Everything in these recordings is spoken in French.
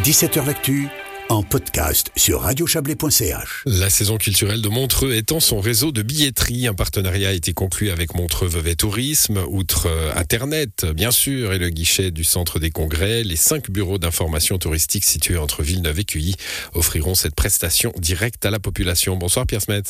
17h L'actu en podcast sur radiochablais.ch. La saison culturelle de Montreux étend son réseau de billetterie. Un partenariat a été conclu avec Montreux Vevey Tourisme, outre euh, Internet, bien sûr, et le guichet du centre des congrès. Les cinq bureaux d'information touristique situés entre Villeneuve et Cuilly offriront cette prestation directe à la population. Bonsoir Pierre Smet.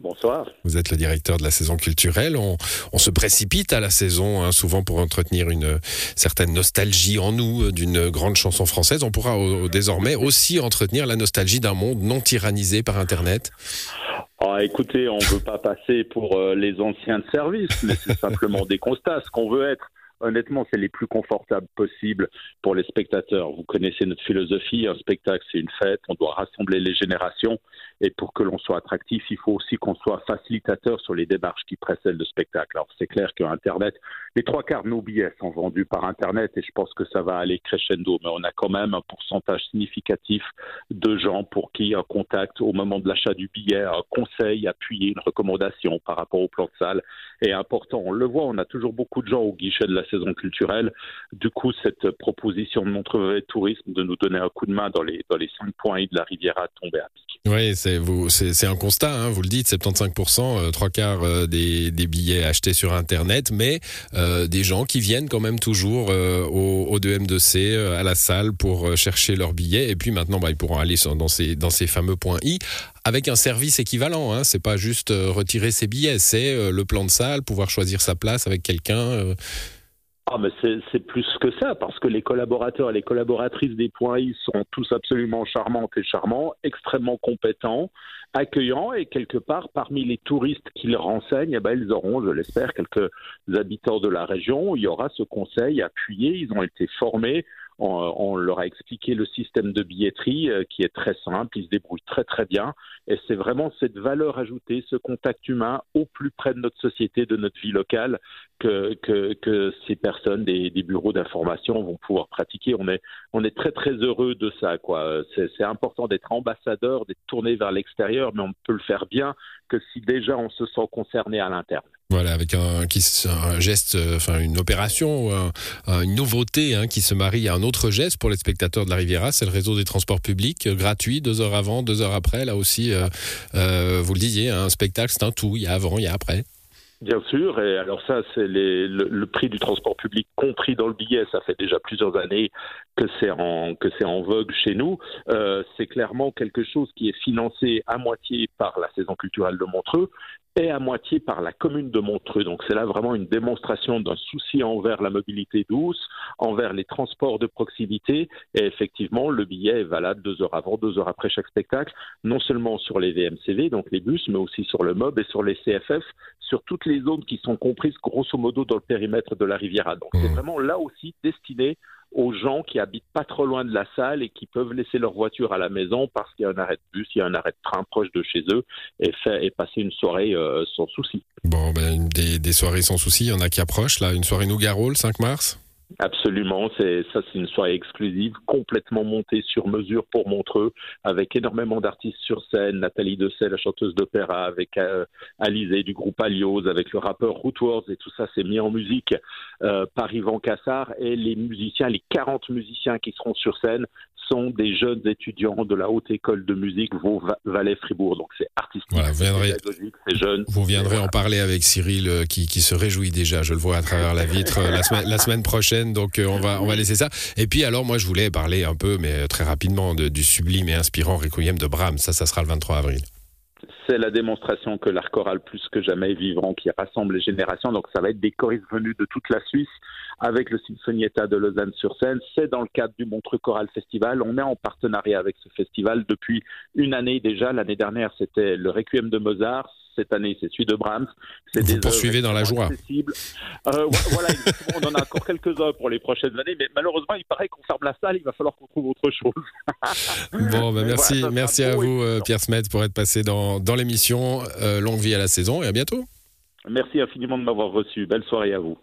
Bonsoir. Vous êtes le directeur de la saison culturelle. On, se précipite à la saison, hein, souvent pour entretenir une certaine nostalgie en nous d'une grande chanson française. On pourra désormais aussi entretenir la nostalgie d'un monde non tyrannisé par Internet. Ah, écoutez, on ne veut pas passer pour euh, les anciens de service, mais c'est simplement des constats. Ce qu'on veut être, honnêtement, c'est les plus confortables possibles pour les spectateurs. Vous connaissez notre philosophie, un spectacle, c'est une fête, on doit rassembler les générations, et pour que l'on soit attractif, il faut aussi qu'on soit facilitateur sur les démarches qui précèdent le spectacle. Alors c'est clair qu'Internet, les trois quarts de nos billets sont vendus par Internet, et je pense que ça va aller crescendo, mais on a quand même un pourcentage significatif de gens pour qui un contact au moment de l'achat du billet, un conseil appuyé, une recommandation par rapport au plan de salle est important. On le voit, on a toujours beaucoup de gens au guichet de la saison culturelle. Du coup, cette proposition de Montreux Tourisme de nous donner un coup de main dans les, dans les cinq points de la Riviera tombait à pic. Oui, c'est vous, c'est un constat, hein, vous le dites, 75%, euh, trois quarts euh, des, billets achetés sur Internet, mais euh, des gens qui viennent quand même toujours au, au 2M2C, à la salle pour chercher leurs billets, et puis maintenant, bah, ils pourront aller dans ces, dans ces fameux points I avec un service équivalent. Hein. C'est pas juste retirer ses billets, c'est le plan de salle, pouvoir choisir sa place avec quelqu'un. Ah, mais c'est plus que ça, parce que les collaborateurs et les collaboratrices des points I sont tous absolument charmantes et charmants, extrêmement compétents, accueillants, et quelque part, parmi les touristes qu'ils renseignent, eh ben, ils auront, je l'espère, quelques habitants de la région. Il y aura ce conseil appuyé, ils ont été formés on, leur a expliqué le système de billetterie euh, qui est très simple, ils se débrouillent très très bien. Et c'est vraiment cette valeur ajoutée, ce contact humain au plus près de notre société, de notre vie locale, que, ces personnes des, bureaux d'information vont pouvoir pratiquer. On est, on est très très heureux de ça. quoi. C'est important d'être ambassadeur, d'être tourné vers l'extérieur, mais on peut le faire bien que si déjà on se sent concerné à l'interne. Voilà, avec un, un geste, euh, enfin une opération, une nouveauté hein, qui se marie à un autre geste pour les spectateurs de la Riviera, c'est le réseau des transports publics, euh, gratuit, deux heures avant, deux heures après. Là aussi, euh, vous le disiez, un spectacle, c'est un tout, il y a avant, il y a après. Bien sûr, et alors ça, c'est le, prix du transport public compris dans le billet. Ça fait déjà plusieurs années que c'est en en vogue chez nous. C'est clairement quelque chose qui est financé à moitié par la saison culturelle de Montreux et à moitié par la commune de Montreux. Donc c'est là vraiment une démonstration d'un souci envers la mobilité douce, envers les transports de proximité. Et effectivement, le billet est valable deux heures avant, deux heures après chaque spectacle, non seulement sur les VMCV, donc les bus, mais aussi sur le MOB et sur les CFF, sur toutes les zones qui sont comprises grosso modo dans le périmètre de la Riviera. Donc c'est mmh. vraiment là aussi destiné aux gens qui habitent pas trop loin de la salle et qui peuvent laisser leur voiture à la maison parce qu'il y a un arrêt de bus, il y a un arrêt de train proche de chez eux et, et passer une soirée euh, sans souci. Bon, ben, des, des, soirées sans souci, il y en a qui approchent là. Une soirée Nougarol, le 5 mars? Absolument, c'est ça, c'est une soirée exclusive, complètement montée sur mesure pour Montreux, avec énormément d'artistes sur scène, Nathalie Dessay, la chanteuse d'opéra, avec euh, Alizé du groupe Alios, avec le rappeur Rootworth, et tout ça c'est mis en musique euh, par Yvan Cassard, et les musiciens, les 40 musiciens qui seront sur scène sont des jeunes étudiants de la haute école de musique Vaux Valais Fribourg. Donc c'est artistique, voilà, c'est jeune. Vous viendrez en parler avec Cyril euh, qui, qui, se réjouit déjà, je le vois à travers la vitre la, semaine, la semaine prochaine. Donc euh, on va on va laisser ça. Et puis alors moi je voulais parler un peu, mais très rapidement, de, du sublime et inspirant Requiem de Brahms. Ça, ça sera le 23 avril c'est la démonstration que l'art choral plus que jamais est vivant, qui rassemble les générations. Donc ça va être des choristes venus de toute la Suisse avec le Sinfonietta de Lausanne sur scène. C'est dans le cadre du Montreux Choral Festival. On est en partenariat avec ce festival depuis une année déjà. L'année dernière, c'était le Requiem de Mozart cette année, c'est celui de Brahms. Vous poursuivez dans la joie. Euh, voilà, on en a encore quelques-uns pour les prochaines années, mais malheureusement, il paraît qu'on ferme la salle, il va falloir qu'on trouve autre chose. bon, ben merci, merci à vous, euh, Pierre Smet, pour être passé dans, dans l'émission. Euh, longue vie à la saison et à bientôt. Merci infiniment de m'avoir reçu. Belle soirée à vous.